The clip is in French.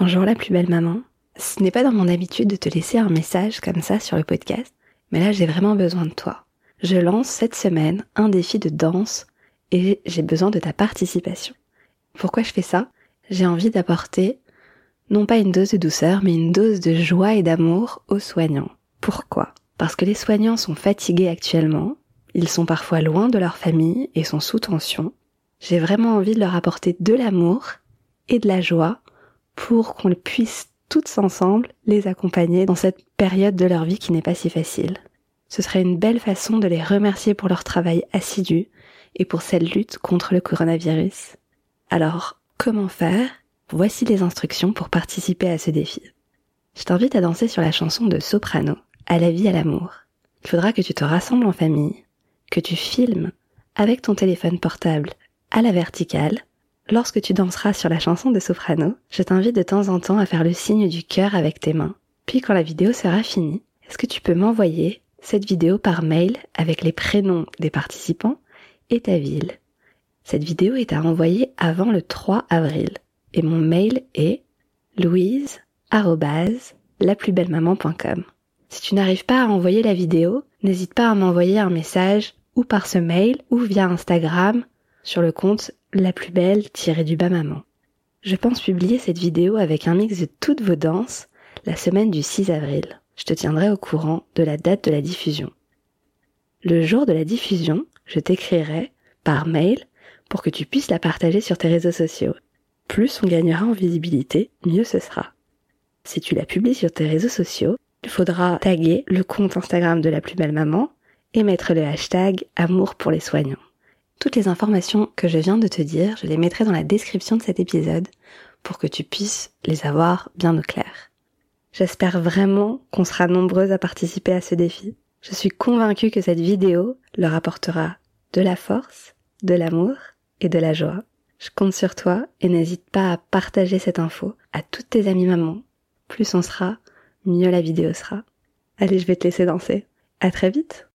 Bonjour la plus belle maman. Ce n'est pas dans mon habitude de te laisser un message comme ça sur le podcast, mais là j'ai vraiment besoin de toi. Je lance cette semaine un défi de danse et j'ai besoin de ta participation. Pourquoi je fais ça? J'ai envie d'apporter non pas une dose de douceur, mais une dose de joie et d'amour aux soignants. Pourquoi? Parce que les soignants sont fatigués actuellement, ils sont parfois loin de leur famille et sont sous tension. J'ai vraiment envie de leur apporter de l'amour et de la joie pour qu'on puisse toutes ensemble les accompagner dans cette période de leur vie qui n'est pas si facile. Ce serait une belle façon de les remercier pour leur travail assidu et pour cette lutte contre le coronavirus. Alors, comment faire? Voici les instructions pour participer à ce défi. Je t'invite à danser sur la chanson de Soprano, À la vie, à l'amour. Il faudra que tu te rassembles en famille, que tu filmes avec ton téléphone portable à la verticale Lorsque tu danseras sur la chanson de soprano, je t'invite de temps en temps à faire le signe du cœur avec tes mains. Puis quand la vidéo sera finie, est-ce que tu peux m'envoyer cette vidéo par mail avec les prénoms des participants et ta ville? Cette vidéo est à envoyer avant le 3 avril et mon mail est louise@laplusbellemaman.com. Si tu n'arrives pas à envoyer la vidéo, n'hésite pas à m'envoyer un message ou par ce mail ou via Instagram sur le compte la plus belle tirée du bas maman. Je pense publier cette vidéo avec un mix de toutes vos danses la semaine du 6 avril. Je te tiendrai au courant de la date de la diffusion. Le jour de la diffusion, je t'écrirai par mail pour que tu puisses la partager sur tes réseaux sociaux. Plus on gagnera en visibilité, mieux ce sera. Si tu la publies sur tes réseaux sociaux, il faudra taguer le compte Instagram de la plus belle maman et mettre le hashtag amour pour les soignants. Toutes les informations que je viens de te dire, je les mettrai dans la description de cet épisode pour que tu puisses les avoir bien au clair. J'espère vraiment qu'on sera nombreuses à participer à ce défi. Je suis convaincue que cette vidéo leur apportera de la force, de l'amour et de la joie. Je compte sur toi et n'hésite pas à partager cette info à toutes tes amies mamans. Plus on sera, mieux la vidéo sera. Allez, je vais te laisser danser. À très vite!